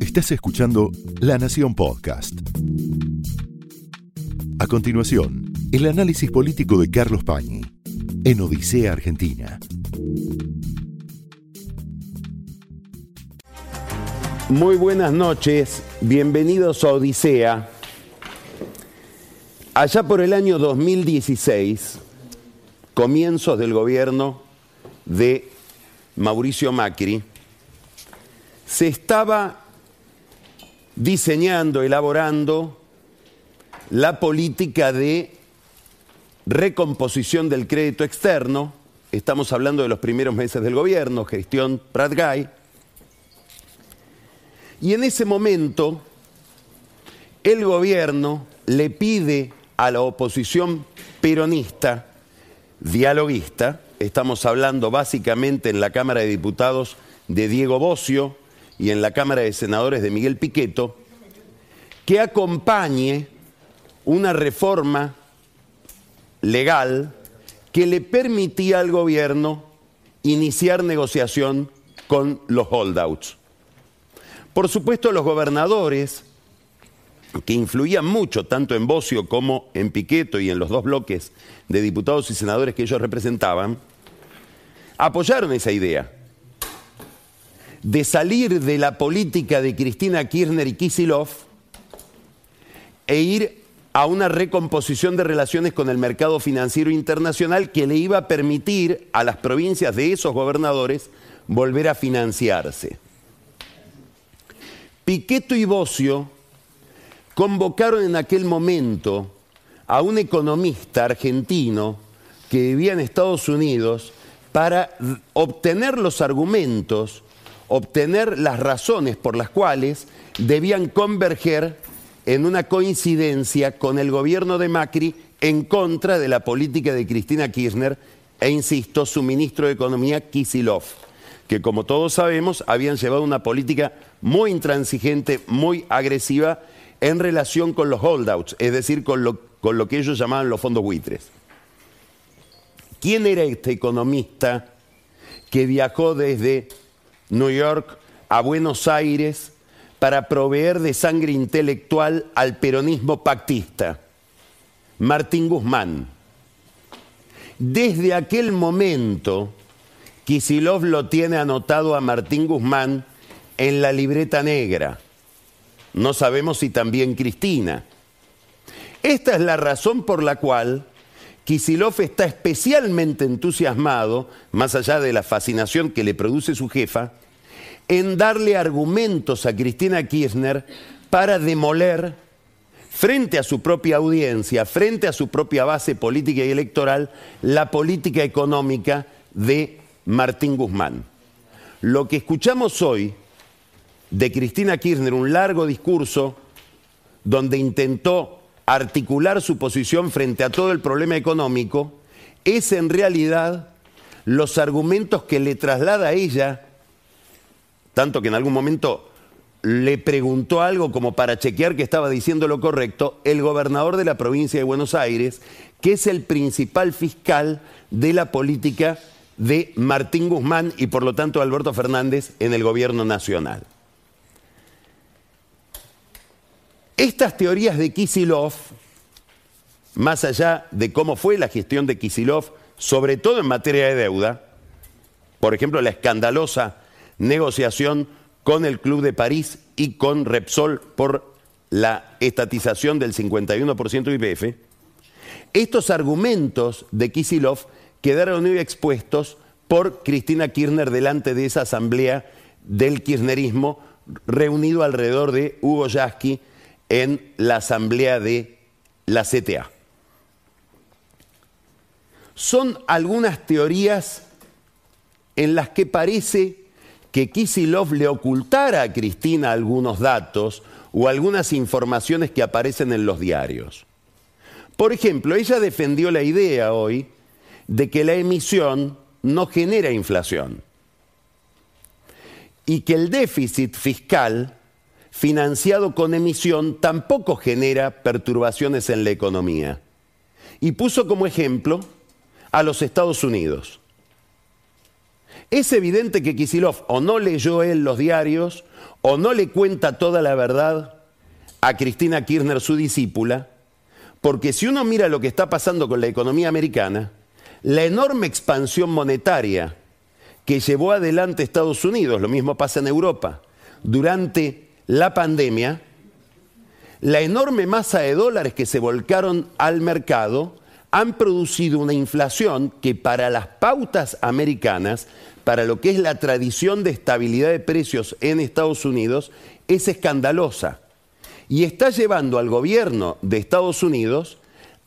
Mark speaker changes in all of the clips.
Speaker 1: Estás escuchando La Nación Podcast. A continuación, el análisis político de Carlos Pañi en Odisea Argentina.
Speaker 2: Muy buenas noches, bienvenidos a Odisea. Allá por el año 2016, comienzos del gobierno de Mauricio Macri, se estaba diseñando, elaborando la política de recomposición del crédito externo. Estamos hablando de los primeros meses del gobierno, gestión Prat Guy. Y en ese momento, el gobierno le pide a la oposición peronista, dialoguista, estamos hablando básicamente en la Cámara de Diputados de Diego Bocio y en la Cámara de Senadores de Miguel Piqueto, que acompañe una reforma legal que le permitía al gobierno iniciar negociación con los holdouts. Por supuesto, los gobernadores, que influían mucho tanto en Bocio como en Piqueto y en los dos bloques de diputados y senadores que ellos representaban, apoyaron esa idea de salir de la política de Cristina Kirchner y Kisilov e ir a una recomposición de relaciones con el mercado financiero internacional que le iba a permitir a las provincias de esos gobernadores volver a financiarse. Piqueto y Bocio convocaron en aquel momento a un economista argentino que vivía en Estados Unidos para obtener los argumentos, obtener las razones por las cuales debían converger en una coincidencia con el gobierno de Macri en contra de la política de Cristina Kirchner e, insisto, su ministro de Economía, Kisilov, que como todos sabemos habían llevado una política muy intransigente, muy agresiva en relación con los holdouts, es decir, con lo, con lo que ellos llamaban los fondos buitres. ¿Quién era este economista que viajó desde New York a Buenos Aires para proveer de sangre intelectual al peronismo pactista, Martín Guzmán. Desde aquel momento, Kisilov lo tiene anotado a Martín Guzmán en la libreta negra. No sabemos si también Cristina. Esta es la razón por la cual Kisilov está especialmente entusiasmado, más allá de la fascinación que le produce su jefa, en darle argumentos a Cristina Kirchner para demoler frente a su propia audiencia, frente a su propia base política y electoral, la política económica de Martín Guzmán. Lo que escuchamos hoy de Cristina Kirchner, un largo discurso donde intentó articular su posición frente a todo el problema económico, es en realidad los argumentos que le traslada a ella tanto que en algún momento le preguntó algo como para chequear que estaba diciendo lo correcto, el gobernador de la provincia de Buenos Aires, que es el principal fiscal de la política de Martín Guzmán y por lo tanto Alberto Fernández en el gobierno nacional. Estas teorías de Kisilov, más allá de cómo fue la gestión de Kisilov, sobre todo en materia de deuda, por ejemplo, la escandalosa negociación con el Club de París y con Repsol por la estatización del 51% IPF, estos argumentos de Kisilov quedaron hoy expuestos por Cristina Kirchner delante de esa asamblea del kirchnerismo reunido alrededor de Hugo Yasky en la asamblea de la CTA. Son algunas teorías en las que parece que Kisilov le ocultara a Cristina algunos datos o algunas informaciones que aparecen en los diarios. Por ejemplo, ella defendió la idea hoy de que la emisión no genera inflación y que el déficit fiscal financiado con emisión tampoco genera perturbaciones en la economía. Y puso como ejemplo a los Estados Unidos. Es evidente que Kisilov o no leyó él los diarios o no le cuenta toda la verdad a Cristina Kirchner, su discípula, porque si uno mira lo que está pasando con la economía americana, la enorme expansión monetaria que llevó adelante Estados Unidos, lo mismo pasa en Europa, durante la pandemia, la enorme masa de dólares que se volcaron al mercado han producido una inflación que para las pautas americanas, para lo que es la tradición de estabilidad de precios en Estados Unidos, es escandalosa. Y está llevando al gobierno de Estados Unidos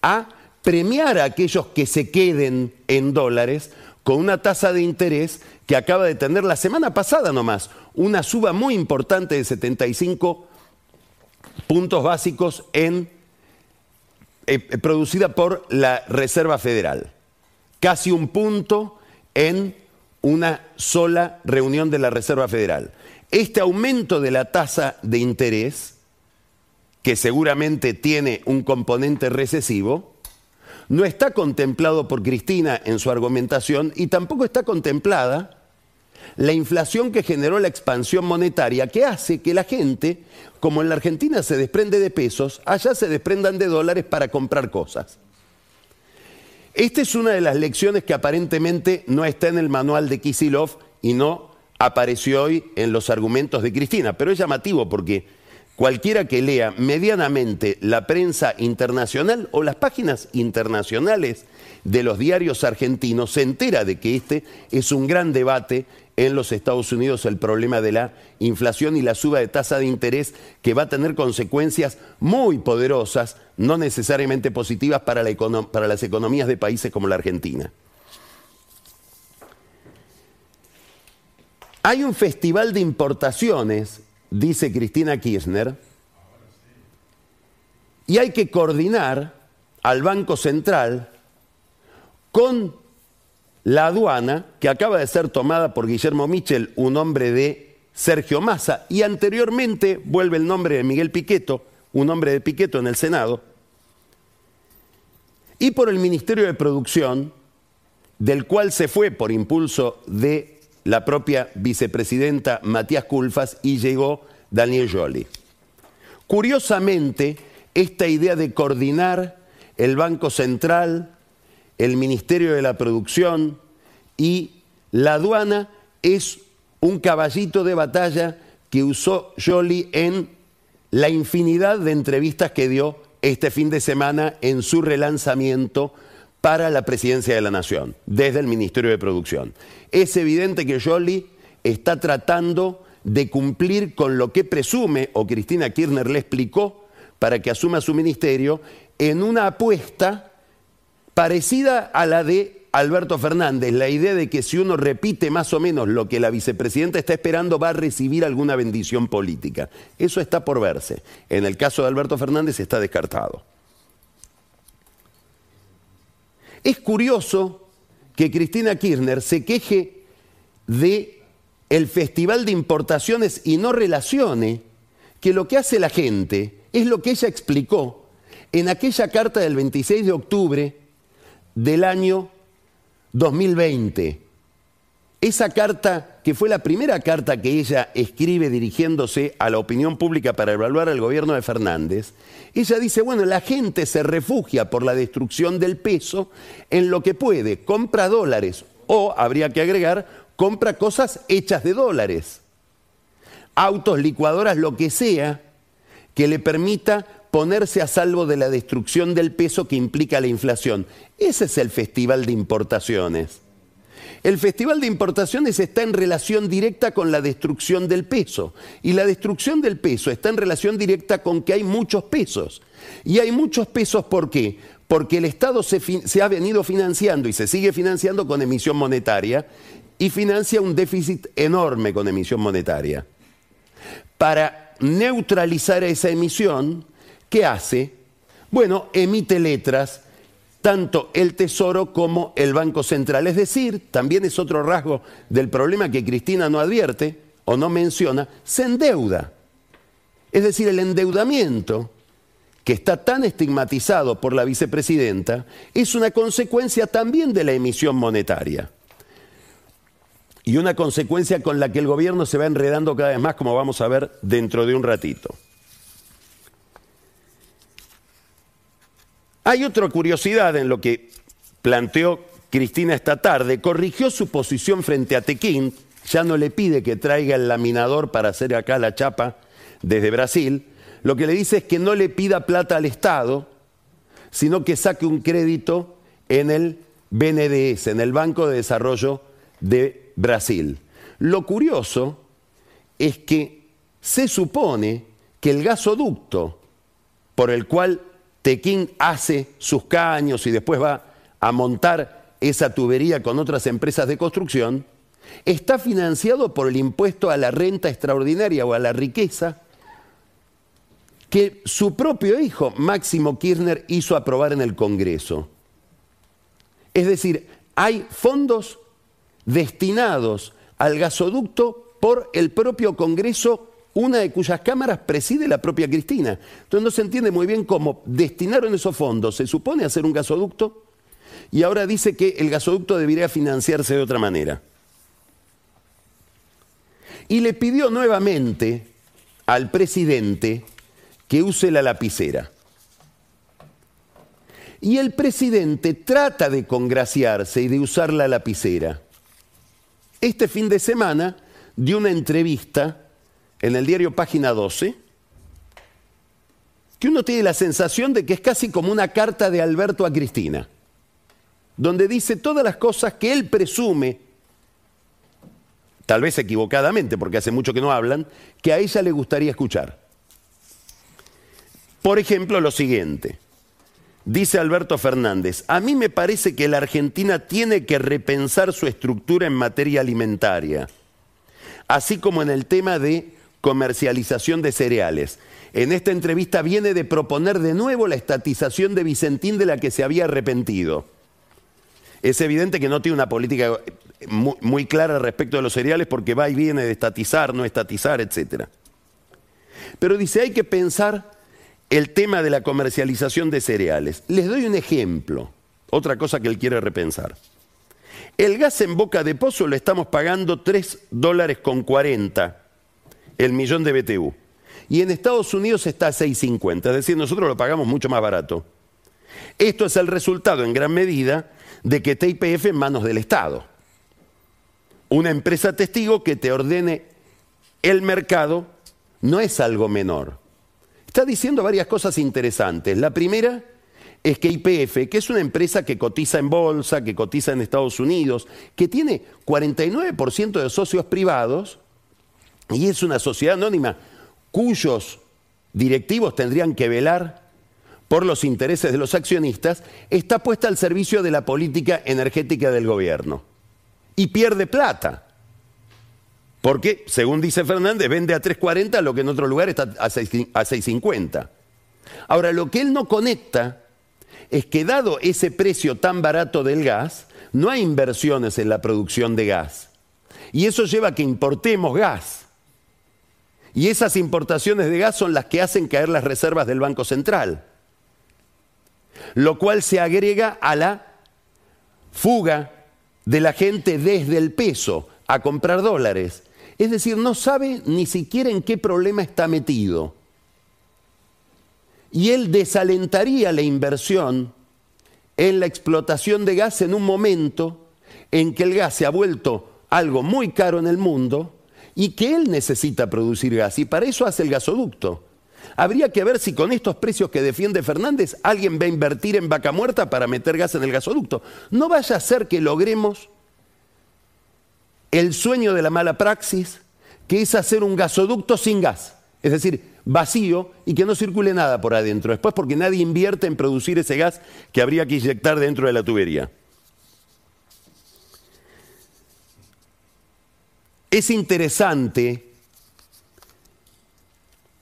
Speaker 2: a premiar a aquellos que se queden en dólares con una tasa de interés que acaba de tener la semana pasada nomás, una suba muy importante de 75 puntos básicos en eh, eh, producida por la Reserva Federal. Casi un punto en una sola reunión de la Reserva Federal. Este aumento de la tasa de interés, que seguramente tiene un componente recesivo, no está contemplado por Cristina en su argumentación y tampoco está contemplada la inflación que generó la expansión monetaria que hace que la gente, como en la Argentina se desprende de pesos, allá se desprendan de dólares para comprar cosas. Esta es una de las lecciones que aparentemente no está en el manual de Kisilov y no apareció hoy en los argumentos de Cristina, pero es llamativo porque cualquiera que lea medianamente la prensa internacional o las páginas internacionales de los diarios argentinos se entera de que este es un gran debate en los Estados Unidos el problema de la inflación y la suba de tasa de interés que va a tener consecuencias muy poderosas, no necesariamente positivas para, las economías de países como la Argentina. Hay un festival de importaciones, dice Cristina Kirchner, y hay que coordinar al Banco Central con la aduana, que acaba de ser tomada por Guillermo Michel, un hombre de Sergio Massa, y anteriormente vuelve el nombre de Miguel Piqueto, un hombre de Piqueto en el Senado, y por el Ministerio de Producción, del cual se fue por impulso de la propia vicepresidenta Matías Culfas y llegó Daniel Joly. Curiosamente, esta idea de coordinar el Banco Central, el Ministerio de la Producción y la aduana es un caballito de batalla que usó Jolie en la infinidad de entrevistas que dio este fin de semana en su relanzamiento para la presidencia de la Nación, desde el Ministerio de Producción. Es evidente que Jolie está tratando de cumplir con lo que presume, o Cristina Kirchner le explicó, para que asuma su ministerio, en una apuesta parecida a la de Alberto Fernández, la idea de que si uno repite más o menos lo que la vicepresidenta está esperando va a recibir alguna bendición política. Eso está por verse. En el caso de Alberto Fernández está descartado. Es curioso que Cristina Kirchner se queje de el Festival de Importaciones y no relacione que lo que hace la gente es lo que ella explicó en aquella carta del 26 de octubre del año 2020. Esa carta, que fue la primera carta que ella escribe dirigiéndose a la opinión pública para evaluar al gobierno de Fernández, ella dice, bueno, la gente se refugia por la destrucción del peso en lo que puede, compra dólares o, habría que agregar, compra cosas hechas de dólares, autos, licuadoras, lo que sea, que le permita ponerse a salvo de la destrucción del peso que implica la inflación. Ese es el Festival de Importaciones. El Festival de Importaciones está en relación directa con la destrucción del peso. Y la destrucción del peso está en relación directa con que hay muchos pesos. Y hay muchos pesos, ¿por qué? Porque el Estado se, se ha venido financiando y se sigue financiando con emisión monetaria y financia un déficit enorme con emisión monetaria. Para neutralizar esa emisión, ¿qué hace? Bueno, emite letras, tanto el Tesoro como el Banco Central. Es decir, también es otro rasgo del problema que Cristina no advierte o no menciona, se endeuda. Es decir, el endeudamiento que está tan estigmatizado por la vicepresidenta es una consecuencia también de la emisión monetaria. y una consecuencia con la que el gobierno se va enredando cada vez más, como vamos a ver dentro de un ratito. Hay otra curiosidad en lo que planteó Cristina esta tarde. Corrigió su posición frente a Tequín, ya no le pide que traiga el laminador para hacer acá la chapa desde Brasil. Lo que le dice es que no le pida plata al Estado, sino que saque un crédito en el BNDES, en el Banco de Desarrollo de Brasil. Lo curioso es que se supone que el gasoducto por el cual Tequín hace sus caños y después va a montar esa tubería con otras empresas de construcción, está financiado por el impuesto a la renta extraordinaria o a la riqueza que su propio hijo, Máximo Kirchner, hizo aprobar en el Congreso. Es decir, hay fondos destinados al gasoducto por el propio Congreso, una de cuyas cámaras preside la propia Cristina. Entonces no se entiende muy bien cómo destinaron esos fondos, se supone hacer un gasoducto, y ahora dice que el gasoducto debería financiarse de otra manera. Y le pidió nuevamente al presidente que use la lapicera. Y el presidente trata de congraciarse y de usar la lapicera este fin de semana dio una entrevista en el diario Página 12, que uno tiene la sensación de que es casi como una carta de Alberto a Cristina, donde dice todas las cosas que él presume, tal vez equivocadamente, porque hace mucho que no hablan, que a ella le gustaría escuchar. Por ejemplo, lo siguiente. Dice Alberto Fernández, a mí me parece que la Argentina tiene que repensar su estructura en materia alimentaria, así como en el tema de comercialización de cereales. En esta entrevista viene de proponer de nuevo la estatización de Vicentín de la que se había arrepentido. Es evidente que no tiene una política muy, clara respecto de los cereales porque va y viene de estatizar, no estatizar, etc. Pero dice, hay que pensar el tema de la comercialización de cereales. Les doy un ejemplo, otra cosa que él quiere repensar. El gas en boca de pozo lo estamos pagando 3 dólares con 40 el millón de BTU. Y en Estados Unidos está a 6.50, es decir, nosotros lo pagamos mucho más barato. Esto es el resultado en gran medida de que TIPF en manos del Estado. Una empresa testigo que te ordene el mercado no es algo menor está diciendo varias cosas interesantes. La primera es que IPF, que es una empresa que cotiza en bolsa, que cotiza en Estados Unidos, que tiene 49% de socios privados y es una sociedad anónima cuyos directivos tendrían que velar por los intereses de los accionistas, está puesta al servicio de la política energética del gobierno y pierde plata. Porque, según dice Fernández, vende a 3.40 lo que en otro lugar está a 6.50. Ahora, lo que él no conecta es que dado ese precio tan barato del gas, no hay inversiones en la producción de gas. Y eso lleva a que importemos gas. Y esas importaciones de gas son las que hacen caer las reservas del Banco Central. Lo cual se agrega a la fuga de la gente desde el peso a comprar dólares. Es decir, no sabe ni siquiera en qué problema está metido. Y él desalentaría la inversión en la explotación de gas en un momento en que el gas se ha vuelto algo muy caro en el mundo y que él necesita producir gas y para eso hace el gasoducto. Habría que ver si con estos precios que defiende Fernández alguien va a invertir en vaca muerta para meter gas en el gasoducto. No vaya a ser que logremos el sueño de la mala praxis, que es hacer un gasoducto sin gas, es decir, vacío y que no circule nada por adentro, después porque nadie invierte en producir ese gas que habría que inyectar dentro de la tubería. Es interesante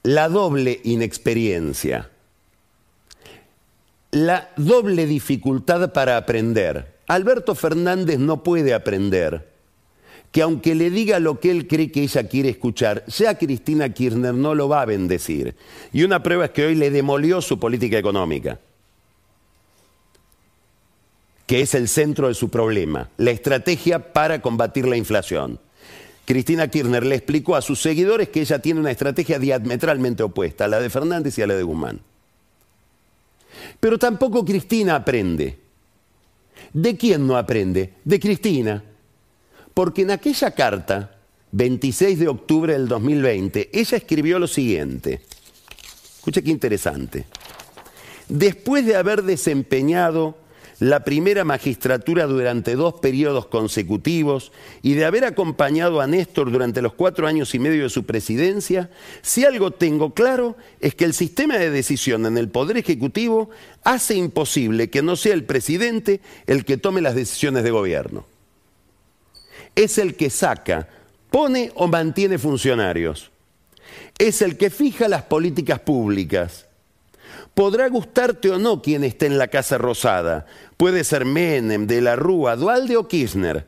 Speaker 2: la doble inexperiencia, la doble dificultad para aprender. Alberto Fernández no puede aprender que aunque le diga lo que él cree que ella quiere escuchar, ya Cristina Kirchner no lo va a bendecir. Y una prueba es que hoy le demolió su política económica. que es el centro de su problema, la estrategia para combatir la inflación. Cristina Kirchner le explicó a sus seguidores que ella tiene una estrategia diametralmente opuesta a la de Fernández y a la de Guzmán. Pero tampoco Cristina aprende. ¿De quién no aprende? De Cristina. Porque en aquella carta, 26 de octubre del 2020, ella escribió lo siguiente. Escucha qué interesante. Después de haber desempeñado la primera magistratura durante dos periodos consecutivos y de haber acompañado a Néstor durante los cuatro años y medio de su presidencia, si algo tengo claro es que el sistema de decisión en el Poder Ejecutivo hace imposible que no sea el presidente el que tome las decisiones de gobierno. Es el que saca, pone o mantiene funcionarios. Es el que fija las políticas públicas Podrá gustarte o no quien esté en la Casa Rosada. Puede ser Menem, De la Rúa, Dualde o Kirchner.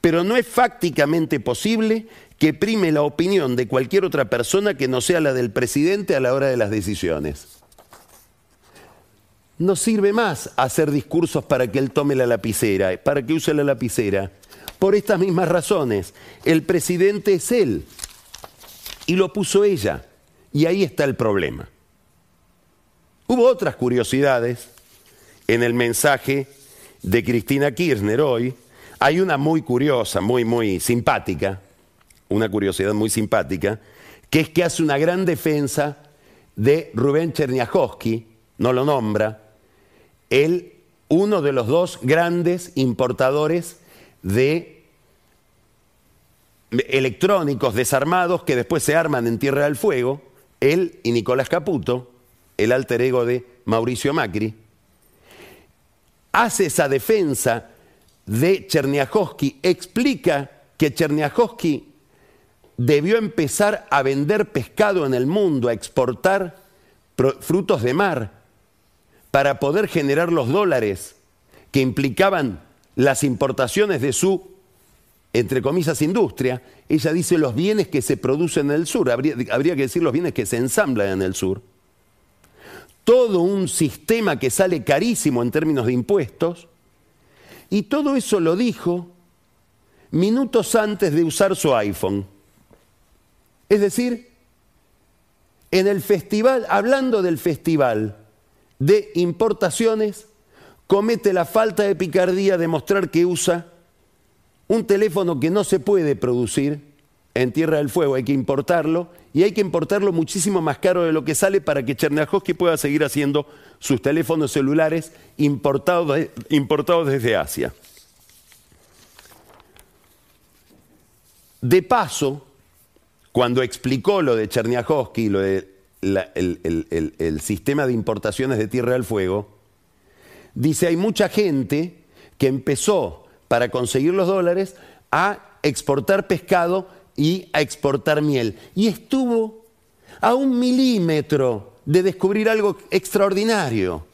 Speaker 2: Pero no es fácticamente posible que prime la opinión de cualquier otra persona que no sea la del presidente a la hora de las decisiones. No sirve más hacer discursos para que él tome la lapicera, para que use la lapicera. Por estas mismas razones, el presidente es él y lo puso ella. Y ahí está el problema. Hubo otras curiosidades en el mensaje de Cristina Kirchner hoy. Hay una muy curiosa, muy, muy simpática, una curiosidad muy simpática, que es que hace una gran defensa de Rubén Cherniakowski, no lo nombra, él, uno de los dos grandes importadores de electrónicos desarmados que después se arman en Tierra del Fuego, él y Nicolás Caputo, el alter ego de Mauricio Macri, hace esa defensa de Cherniakowski, explica que Cherniakowski debió empezar a vender pescado en el mundo, a exportar frutos de mar, para poder generar los dólares que implicaban las importaciones de su, entre comillas, industria. Ella dice los bienes que se producen en el sur, habría, habría que decir los bienes que se ensamblan en el sur todo un sistema que sale carísimo en términos de impuestos, y todo eso lo dijo minutos antes de usar su iPhone. Es decir, en el festival, hablando del festival de importaciones, comete la falta de picardía de mostrar que usa un teléfono que no se puede producir en Tierra del Fuego, hay que importarlo, y hay que importarlo muchísimo más caro de lo que sale para que Cherniakowski pueda seguir haciendo sus teléfonos celulares importados, importados desde Asia. De paso, cuando explicó lo de Cherniakowski, lo del el, sistema de importaciones de Tierra del Fuego, dice, hay mucha gente que empezó para conseguir los dólares a exportar pescado y a exportar miel. Y estuvo a un milímetro de descubrir algo extraordinario,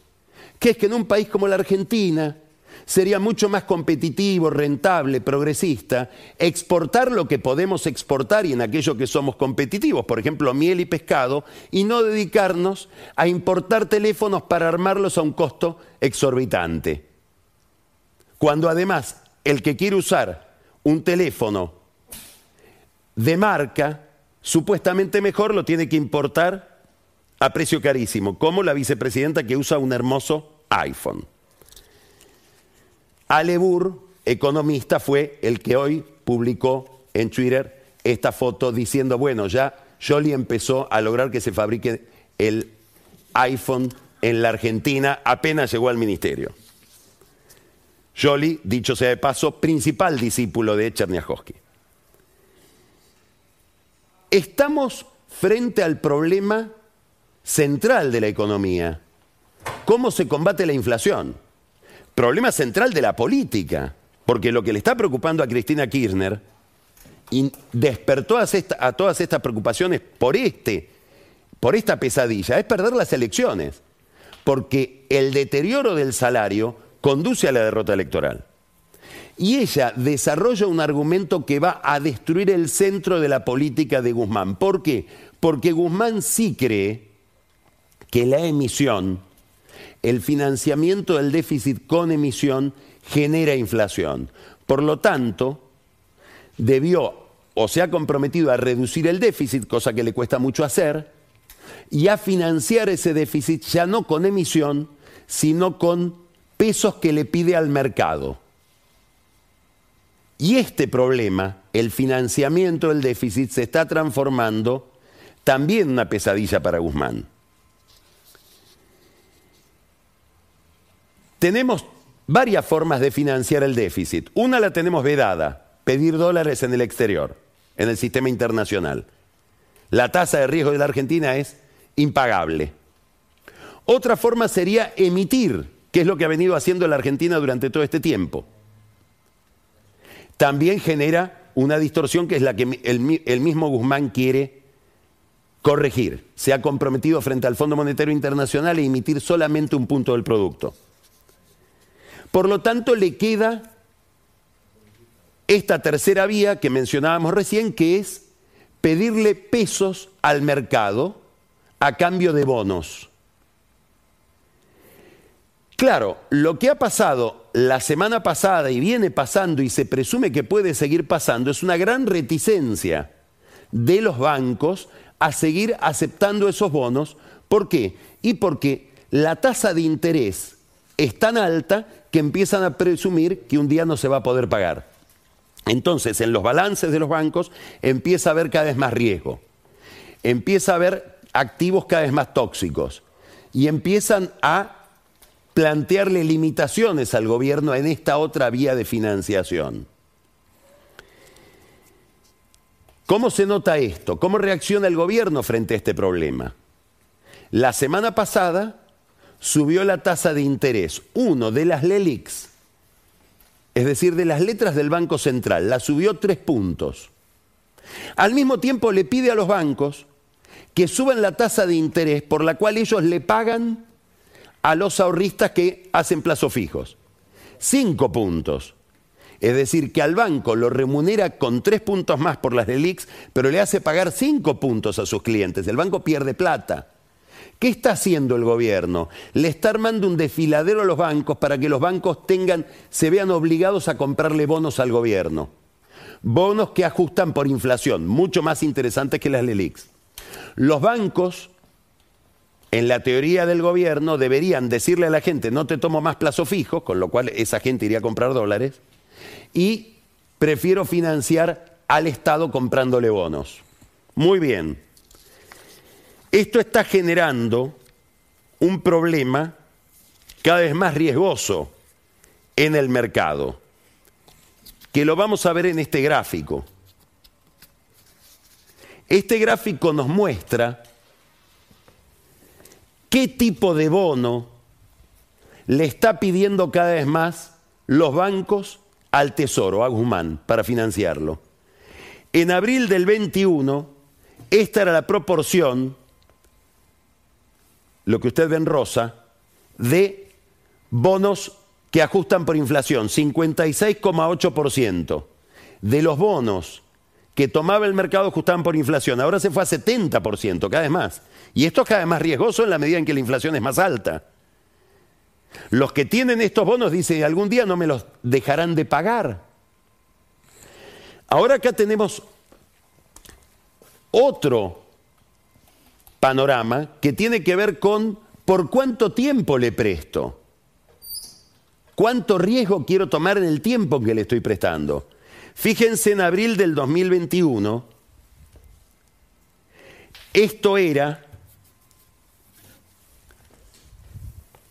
Speaker 2: que es que en un país como la Argentina sería mucho más competitivo, rentable, progresista, exportar lo que podemos exportar y en aquello que somos competitivos, por ejemplo, miel y pescado, y no dedicarnos a importar teléfonos para armarlos a un costo exorbitante. Cuando además el que quiere usar un teléfono de marca, supuestamente mejor, lo tiene que importar a precio carísimo, como la vicepresidenta que usa un hermoso iPhone. Alebur, economista, fue el que hoy publicó en Twitter esta foto diciendo, bueno, ya Jolie empezó a lograr que se fabrique el iPhone en la Argentina, apenas llegó al ministerio. Jolie, dicho sea de paso, principal discípulo de Cherniakowski. Estamos frente al problema central de la economía. ¿Cómo se combate la inflación? Problema central de la política, porque lo que le está preocupando a Cristina Kirchner y despertó a, todas estas preocupaciones por, este, por esta pesadilla es perder las elecciones, porque el deterioro del salario conduce a la derrota electoral. Y ella desarrolla un argumento que va a destruir el centro de la política de Guzmán. ¿Por qué? Porque Guzmán sí cree que la emisión, el financiamiento del déficit con emisión, genera inflación. Por lo tanto, debió o se ha comprometido a reducir el déficit, cosa que le cuesta mucho hacer, y a financiar ese déficit ya no con emisión, sino con pesos que le pide al mercado. Y este problema, el financiamiento del déficit, se está transformando también en una pesadilla para Guzmán. Tenemos varias formas de financiar el déficit. Una la tenemos vedada, pedir dólares en el exterior, en el sistema internacional. La tasa de riesgo de la Argentina es impagable. Otra forma sería emitir, que es lo que ha venido haciendo la Argentina durante todo este tiempo. También genera una distorsión que es la que el, mismo Guzmán quiere corregir. Se ha comprometido frente al Fondo Monetario Internacional a emitir solamente un punto del producto. Por lo tanto, le queda esta tercera vía que mencionábamos recién, que es pedirle pesos al mercado a cambio de bonos. Claro, lo que ha pasado la semana pasada y viene pasando y se presume que puede seguir pasando es una gran reticencia de los bancos a seguir aceptando esos bonos. ¿Por qué? Y porque la tasa de interés es tan alta que empiezan a presumir que un día no se va a poder pagar. Entonces, en los balances de los bancos empieza a haber cada vez más riesgo. Empieza a haber activos cada vez más tóxicos. Y empiezan a plantearle limitaciones al gobierno en esta otra vía de financiación. ¿Cómo se nota esto? ¿Cómo reacciona el gobierno frente a este problema? La semana pasada subió la tasa de interés, uno de las LELIX, es decir, de las letras del Banco Central, la subió tres puntos. Al mismo tiempo le pide a los bancos que suban la tasa de interés por la cual ellos le pagan a los ahorristas que hacen plazos fijos. Cinco puntos. Es decir, que al banco lo remunera con tres puntos más por las LELIX, pero le hace pagar cinco puntos a sus clientes. El banco pierde plata. ¿Qué está haciendo el gobierno? Le está armando un desfiladero a los bancos para que los bancos tengan, se vean obligados a comprarle bonos al gobierno. Bonos que ajustan por inflación, mucho más interesantes que las LELIX. Los bancos, en la teoría del gobierno, deberían decirle a la gente, no te tomo más plazo fijo, con lo cual esa gente iría a comprar dólares, y prefiero financiar al Estado comprándole bonos. Muy bien. Esto está generando un problema cada vez más riesgoso en el mercado, que lo vamos a ver en este gráfico. Este gráfico nos muestra qué tipo de bono le está pidiendo cada vez más los bancos al Tesoro, a Guzmán, para financiarlo. En abril del 21, esta era la proporción lo que usted ve en rosa, de bonos que ajustan por inflación, 56,8%. De los bonos que tomaba el mercado ajustaban por inflación, ahora se fue a 70%, cada vez más. Y esto es cada vez más riesgoso en la medida en que la inflación es más alta. Los que tienen estos bonos dicen, algún día no me los dejarán de pagar. Ahora acá tenemos otro panorama que tiene que ver con por cuánto tiempo le presto. ¿Cuánto riesgo quiero tomar en el tiempo que le estoy prestando? Fíjense en abril del 2021, esto era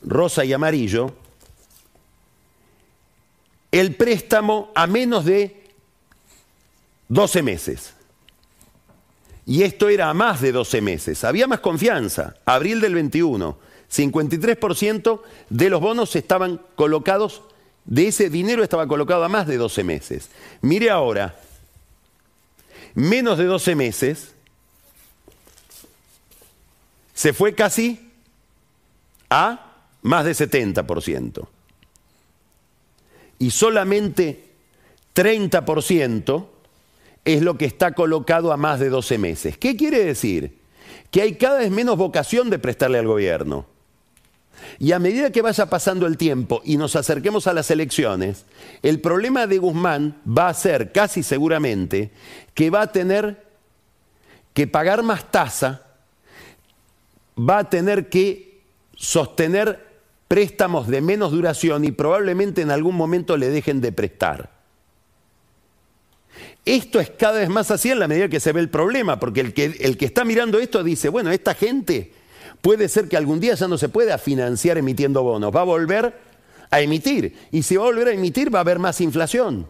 Speaker 2: rosa y amarillo, el préstamo a menos de 12 meses. Y esto era a más de 12 meses. Había más confianza. Abril del 21, 53% de los bonos estaban colocados, de ese dinero estaba colocado a más de 12 meses. Mire ahora, menos de 12 meses, se fue casi a más de 70%. Y solamente 30% es lo que está colocado a más de 12 meses. ¿Qué quiere decir? Que hay cada vez menos vocación de prestarle al gobierno. Y a medida que vaya pasando el tiempo y nos acerquemos a las elecciones, el problema de Guzmán va a ser casi seguramente que va a tener que pagar más tasa, va a tener que sostener préstamos de menos duración y probablemente en algún momento le dejen de prestar. Esto es cada vez más así en la medida que se ve el problema, porque el que, el que está mirando esto dice, bueno, esta gente puede ser que algún día ya no se pueda financiar emitiendo bonos, va a volver a emitir. Y si va a volver a emitir va a haber más inflación.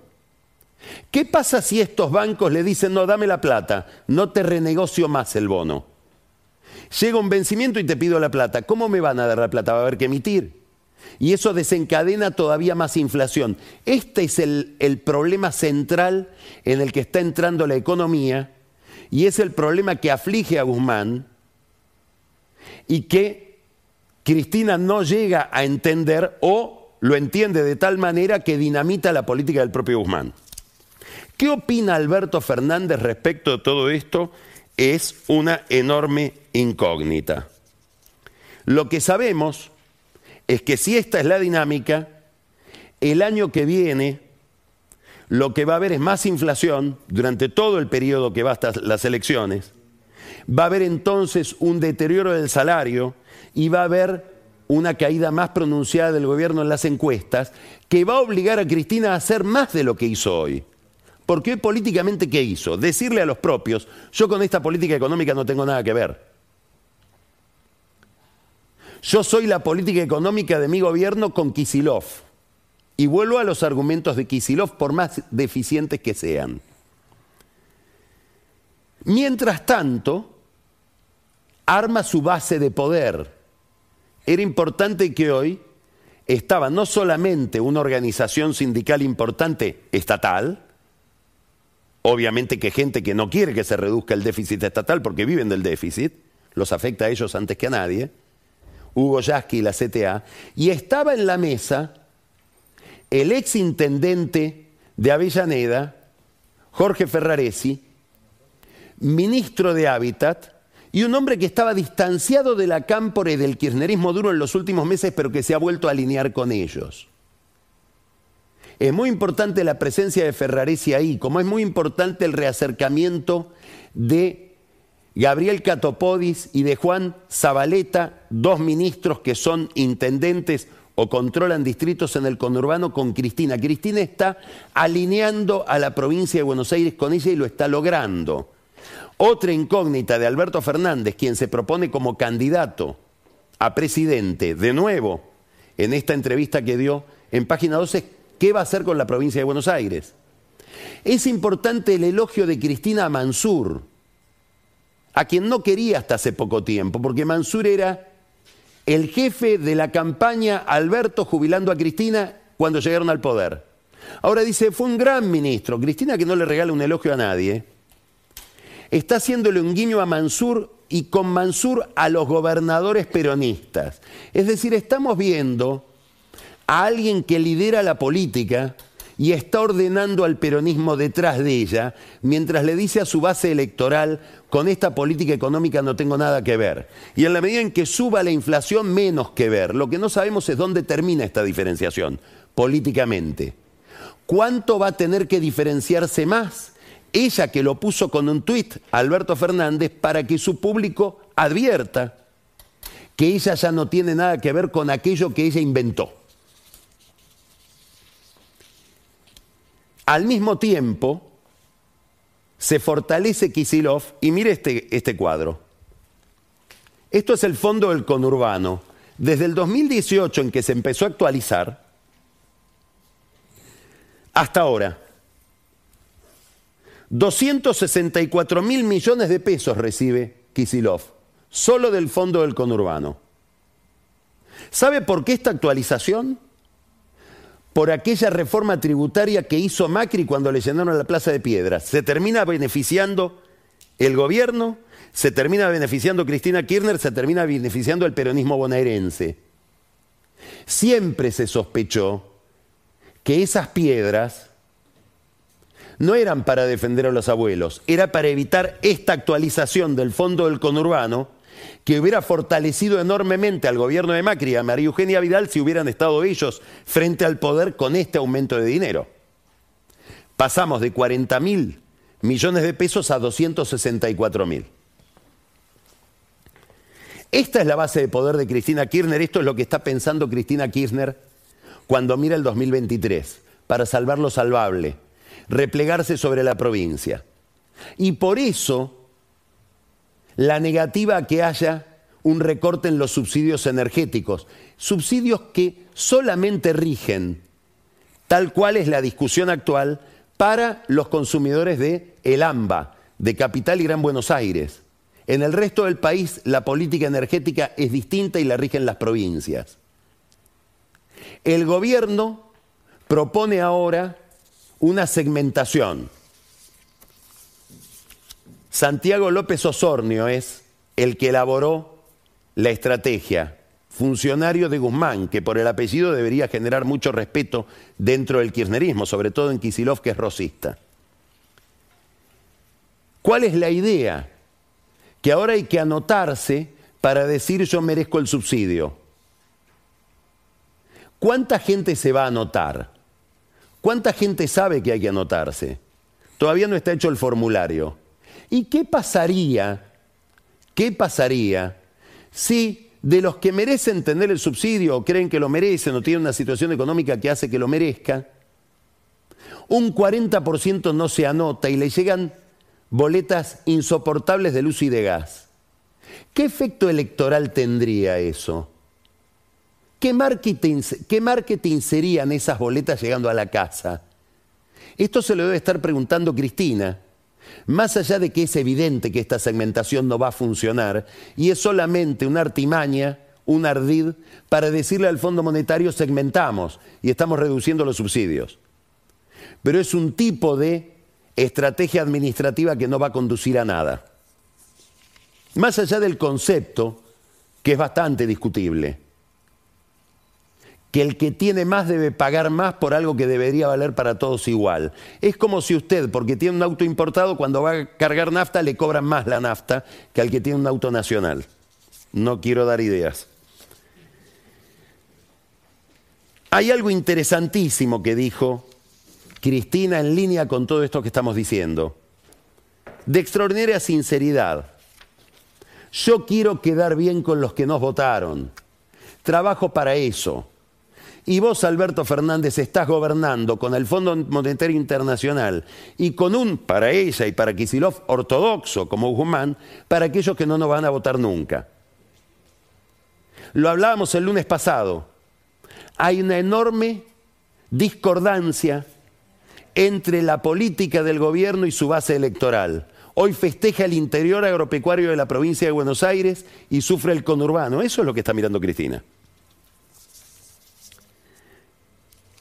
Speaker 2: ¿Qué pasa si estos bancos le dicen, no, dame la plata, no te renegocio más el bono? Llega un vencimiento y te pido la plata. ¿Cómo me van a dar la plata? Va a haber que emitir. Y eso desencadena todavía más inflación. Este es el, el, problema central en el que está entrando la economía y es el problema que aflige a Guzmán y que Cristina no llega a entender o lo entiende de tal manera que dinamita la política del propio Guzmán. ¿Qué opina Alberto Fernández respecto de todo esto? Es una enorme incógnita. Lo que sabemos es que si esta es la dinámica, el año que viene lo que va a haber es más inflación durante todo el periodo que va hasta las elecciones va a haber entonces un deterioro del salario y va a haber una caída más pronunciada del gobierno en las encuestas que va a obligar a Cristina a hacer más de lo que hizo hoy. Porque políticamente, ¿qué hizo? Decirle a los propios, yo con esta política económica no tengo nada que ver. Yo soy la política económica de mi gobierno con Kisilov. Y vuelvo a los argumentos de Kisilov, por más deficientes que sean. Mientras tanto, arma su base de poder. Era importante que hoy estaba no solamente una organización sindical importante estatal, obviamente que gente que no quiere que se reduzca el déficit estatal porque viven del déficit, los afecta a ellos antes que a nadie, Hugo Yasky y la CTA, y estaba en la mesa el ex intendente de Avellaneda, Jorge Ferraresi, ministro de Hábitat, y un hombre que estaba distanciado de la cámpora y del kirchnerismo duro en los últimos meses, pero que se ha vuelto a alinear con ellos. Es muy importante la presencia de Ferraresi ahí, como es muy importante el reacercamiento de Gabriel Catopodis y de Juan Zabaleta, dos ministros que son intendentes o controlan distritos en el conurbano con Cristina. Cristina está alineando a la provincia de Buenos Aires con ella y lo está logrando. Otra incógnita de Alberto Fernández, quien se propone como candidato a presidente, de nuevo, en esta entrevista que dio en página 12, ¿qué va a hacer con la provincia de Buenos Aires? Es importante el elogio de Cristina Mansur, a quien no quería hasta hace poco tiempo, porque Mansur era el jefe de la campaña Alberto jubilando a Cristina cuando llegaron al poder. Ahora dice, fue un gran ministro. Cristina que no le regala un elogio a nadie está haciéndole un guiño a Mansur y con Mansur a los gobernadores peronistas. Es decir, estamos viendo a alguien que lidera la política y está ordenando al peronismo detrás de ella, mientras le dice a su base electoral, con esta política económica no tengo nada que ver. Y en la medida en que suba la inflación, menos que ver. Lo que no sabemos es dónde termina esta diferenciación políticamente. ¿Cuánto va a tener que diferenciarse más? ella que lo puso con un tuit Alberto Fernández para que su público advierta que ella ya no tiene nada que ver con aquello que ella inventó. Al mismo tiempo, se fortalece Kisilov y mire este, este cuadro. Esto es el fondo del conurbano. Desde el 2018 en que se empezó a actualizar, hasta ahora, 264 mil millones de pesos recibe Kisilov, solo del fondo del conurbano. ¿Sabe por qué esta actualización? Por aquella reforma tributaria que hizo Macri cuando le llenaron la Plaza de Piedras. Se termina beneficiando el gobierno, se termina beneficiando Cristina Kirchner, se termina beneficiando el peronismo bonaerense. Siempre se sospechó que esas piedras no eran para defender a los abuelos, era para evitar esta actualización del fondo del conurbano que hubiera fortalecido enormemente al gobierno de Macri y a María Eugenia Vidal si hubieran estado ellos frente al poder con este aumento de dinero. Pasamos de 40 mil millones de pesos a 264 mil. Esta es la base de poder de Cristina Kirchner, esto es lo que está pensando Cristina Kirchner cuando mira el 2023, para salvar lo salvable, replegarse sobre la provincia. Y por eso la negativa que haya un recorte en los subsidios energéticos, subsidios que solamente rigen, tal cual es la discusión actual, para los consumidores de el AMBA, de Capital y Gran Buenos Aires. En el resto del país la política energética es distinta y la rigen las provincias. El gobierno propone ahora una segmentación Santiago López Osornio es el que elaboró la estrategia, funcionario de Guzmán, que por el apellido debería generar mucho respeto dentro del kirchnerismo, sobre todo en Kisilov, que es rosista. ¿Cuál es la idea? Que ahora hay que anotarse para decir yo merezco el subsidio. ¿Cuánta gente se va a anotar? ¿Cuánta gente sabe que hay que anotarse? Todavía no está hecho el formulario. ¿Y qué pasaría? ¿Qué pasaría si de los que merecen tener el subsidio o creen que lo merecen o tienen una situación económica que hace que lo merezca, un 40% no se anota y le llegan boletas insoportables de luz y de gas? ¿Qué efecto electoral tendría eso? ¿Qué marketing, ¿Qué marketing serían esas boletas llegando a la casa? Esto se lo debe estar preguntando Cristina más allá de que es evidente que esta segmentación no va a funcionar y es solamente una artimaña, un ardid, para decirle al Fondo Monetario segmentamos y estamos reduciendo los subsidios. Pero es un tipo de estrategia administrativa que no va a conducir a nada. Más allá del concepto, que es bastante discutible que el que tiene más debe pagar más por algo que debería valer para todos igual. Es como si usted, porque tiene un auto importado, cuando va a cargar nafta le cobran más la nafta que al que tiene un auto nacional. No quiero dar ideas. Hay algo interesantísimo que dijo Cristina en línea con todo esto que estamos diciendo. De extraordinaria sinceridad. Yo quiero quedar bien con los que nos votaron. Trabajo para eso y vos, Alberto Fernández, estás gobernando con el Fondo Monetario Internacional y con un, para ella y para Kisilov, ortodoxo como Guzmán, para aquellos que no nos van a votar nunca. Lo hablábamos el lunes pasado. Hay una enorme discordancia entre la política del gobierno y su base electoral. Hoy festeja el interior agropecuario de la provincia de Buenos Aires y sufre el conurbano. Eso es lo que está mirando Cristina.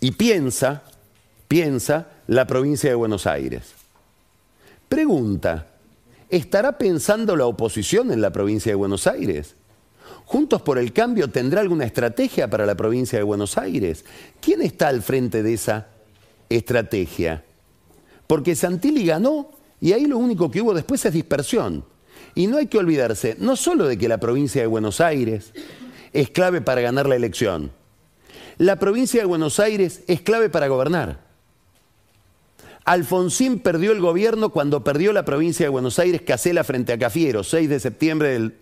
Speaker 2: Y piensa, piensa la provincia de Buenos Aires. Pregunta, ¿estará pensando la oposición en la provincia de Buenos Aires? ¿Juntos por el Cambio tendrá alguna estrategia para la provincia de Buenos Aires? ¿Quién está al frente de esa estrategia? Porque Santilli ganó y ahí lo único que hubo después es dispersión. Y no hay que olvidarse no solo de que la provincia de Buenos Aires es clave para ganar la elección, la provincia de Buenos Aires es clave para gobernar. Alfonsín perdió el gobierno cuando perdió la provincia de Buenos Aires Casela frente a Cafiero, 6 de septiembre del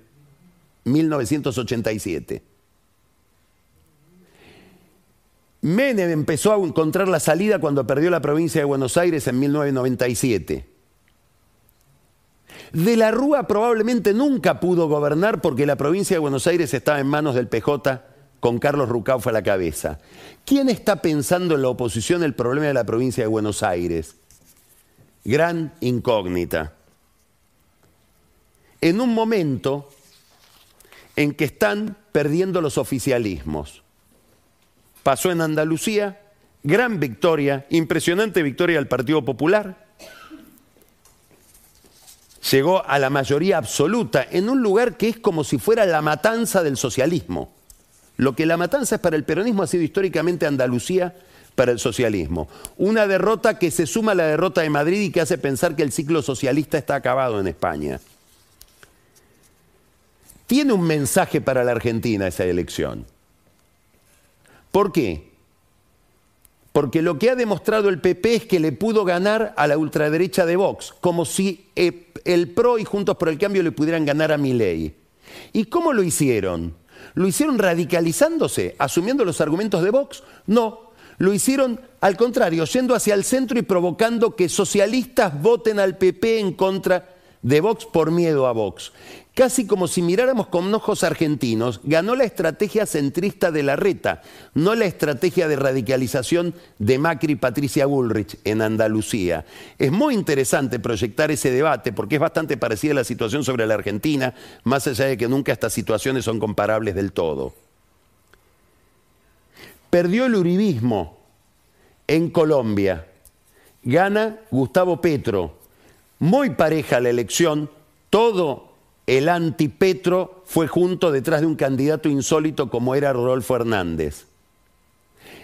Speaker 2: 1987. Menem empezó a encontrar la salida cuando perdió la provincia de Buenos Aires en 1997. De la Rúa probablemente nunca pudo gobernar porque la provincia de Buenos Aires estaba en manos del PJ con Carlos Rucau a la cabeza. ¿Quién está pensando en la oposición el problema de la provincia de Buenos Aires? Gran incógnita. En un momento en que están perdiendo los oficialismos. Pasó en Andalucía, gran victoria, impresionante victoria del Partido Popular. Llegó a la mayoría absoluta en un lugar que es como si fuera la matanza del socialismo. Lo que la matanza es para el peronismo ha sido históricamente Andalucía para el socialismo. Una derrota que se suma a la derrota de Madrid y que hace pensar que el ciclo socialista está acabado en España. tiene un mensaje para la Argentina esa elección. ¿Por qué? Porque lo que ha demostrado el PP es que le pudo ganar a la ultraderecha de Vox, como si eh, el PRO y Juntos por el Cambio le pudieran ganar a Milei. ¿Y cómo lo hicieron? ¿Lo hicieron radicalizándose, asumiendo los argumentos de Vox? No, lo hicieron al contrario, yendo hacia el centro y provocando que socialistas voten al PP en contra de Vox por miedo a Vox. Casi como si miráramos con ojos argentinos, ganó la estrategia centrista de la reta, no la estrategia de radicalización de Macri y Patricia Bullrich en Andalucía. Es muy interesante proyectar ese debate porque es bastante parecida a la situación sobre la Argentina, más allá de que nunca estas situaciones son comparables del todo. Perdió el uribismo en Colombia. Gana Gustavo Petro. Muy pareja la elección, todo el antipetro fue junto detrás de un candidato insólito como era Rodolfo Hernández.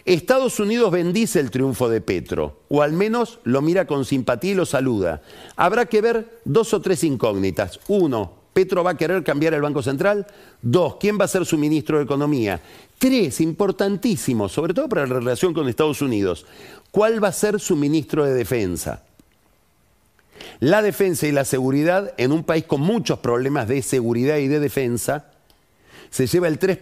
Speaker 2: Estados Unidos bendice el triunfo de Petro, o al menos lo mira con simpatía y lo saluda. Habrá que ver dos o tres incógnitas. Uno, ¿Petro va a querer cambiar el Banco Central? Dos, ¿quién va a ser su ministro de Economía? Tres, importantísimo, sobre todo para la relación con Estados Unidos, ¿cuál va a ser su ministro de Defensa? La defensa y la seguridad en un país con muchos problemas de seguridad y de defensa se lleva el 3,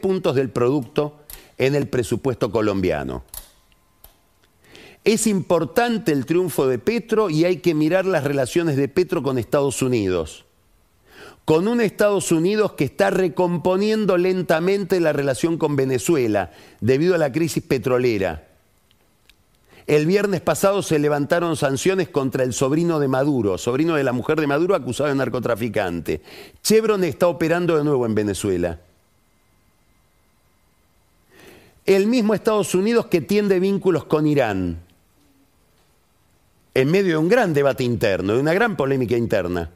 Speaker 2: puntos del producto en el presupuesto colombiano. Es importante el triunfo de Petro y hay que mirar las relaciones de Petro con Estados Unidos. Con un Estados Unidos que está recomponiendo lentamente la relación con Venezuela debido a la crisis petrolera el viernes pasado se levantaron sanciones contra el sobrino de Maduro, sobrino de la mujer de Maduro acusado de narcotraficante. Chevron está operando de nuevo en Venezuela. El mismo Estados Unidos que tiende vínculos con Irán, en medio de un gran debate interno, de una gran polémica interna,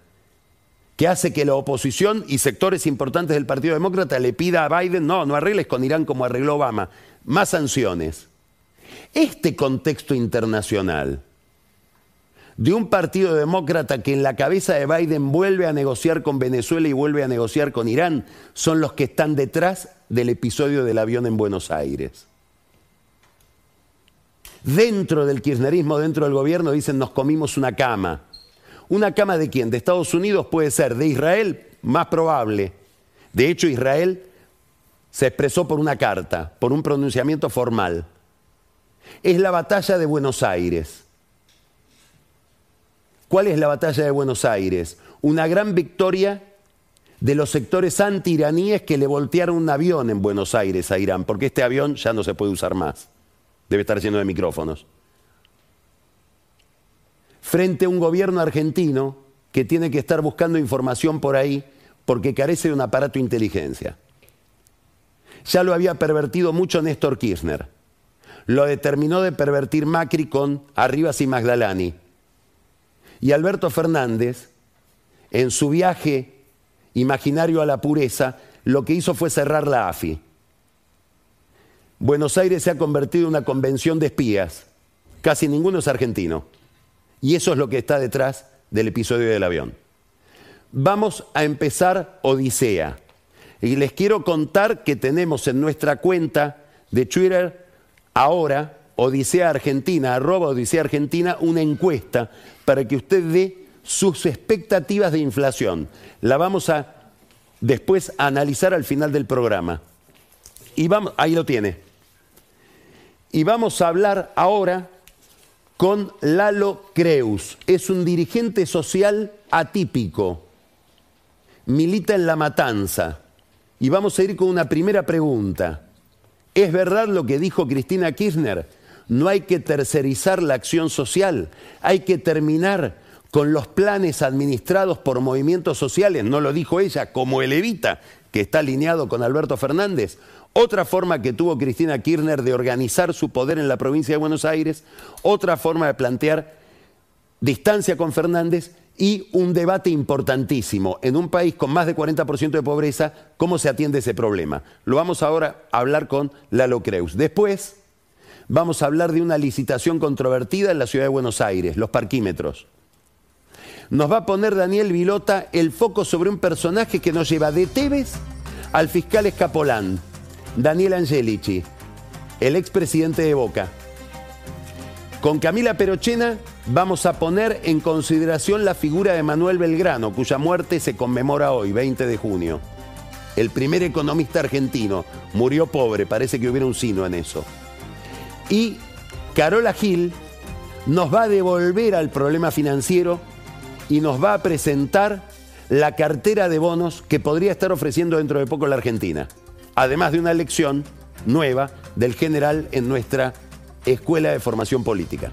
Speaker 2: que hace que la oposición y sectores importantes del Partido Demócrata le pida a Biden, no, no arregles con Irán como arregló Obama, más sanciones. Este contexto internacional de un partido demócrata que en la cabeza de Biden vuelve a negociar con Venezuela y vuelve a negociar con Irán, son los que están detrás del episodio del avión en Buenos Aires. Dentro del kirchnerismo, dentro del gobierno, dicen nos comimos una cama. ¿Una cama de quién? De Estados Unidos puede ser, de Israel, más probable. De hecho, Israel se expresó por una carta, por un pronunciamiento formal es la batalla de Buenos Aires. ¿Cuál es la batalla de Buenos Aires? Una gran victoria de los sectores anti-iraníes que le voltearon un avión en Buenos Aires a Irán, porque este avión ya no se puede usar más. Debe estar lleno de micrófonos. Frente a un gobierno argentino que tiene que estar buscando información por ahí porque carece de un aparato de inteligencia. Ya lo había pervertido mucho Néstor Kirchner lo determinó de pervertir Macri con Arribas y Magdalani. Y Alberto Fernández, en su viaje imaginario a la pureza, lo que hizo fue cerrar la AFI. Buenos Aires se ha convertido en una convención de espías. Casi ninguno es argentino. Y eso es lo que está detrás del episodio del avión. Vamos a empezar Odisea. Y les quiero contar que tenemos en nuestra cuenta de Twitter ahora Odisea Argentina, arroba Odisea Argentina, una encuesta para que usted dé sus expectativas de inflación. La vamos a después analizar al final del programa. Y vamos, ahí lo tiene. Y vamos a hablar ahora con Lalo Creus. Es un dirigente social atípico. Milita en la matanza. Y vamos a ir con una primera pregunta. Es verdad lo que dijo Cristina Kirchner, no hay que tercerizar la acción social, hay que terminar con los planes administrados por movimientos sociales, no lo dijo ella, como el Evita, que está alineado con Alberto Fernández. Otra forma que tuvo Cristina Kirchner de organizar su poder en la provincia de Buenos Aires, otra forma de plantear distancia con Fernández y un debate importantísimo. En un país con más de 40% de pobreza, ¿cómo se atiende ese problema? Lo vamos ahora a hablar con Lalo Creus. Después vamos a hablar de una licitación controvertida en la ciudad de Buenos Aires, los parquímetros. nos va a poner Daniel Vilota el foco sobre un personaje que nos lleva de Tevez al fiscal Escapolán, Daniel Angelici, el expresidente de Boca. Con Camila Perochena vamos a poner en consideración la figura de Manuel Belgrano, cuya muerte se conmemora hoy, 20 de junio. El primer economista argentino murió pobre, parece que hubiera un sino en eso. Y Carola Gil nos va a devolver al problema financiero y nos va a presentar la cartera de bonos que podría estar ofreciendo dentro de poco la Argentina, además de una lección nueva del general en nuestra Escuela de Formación Política.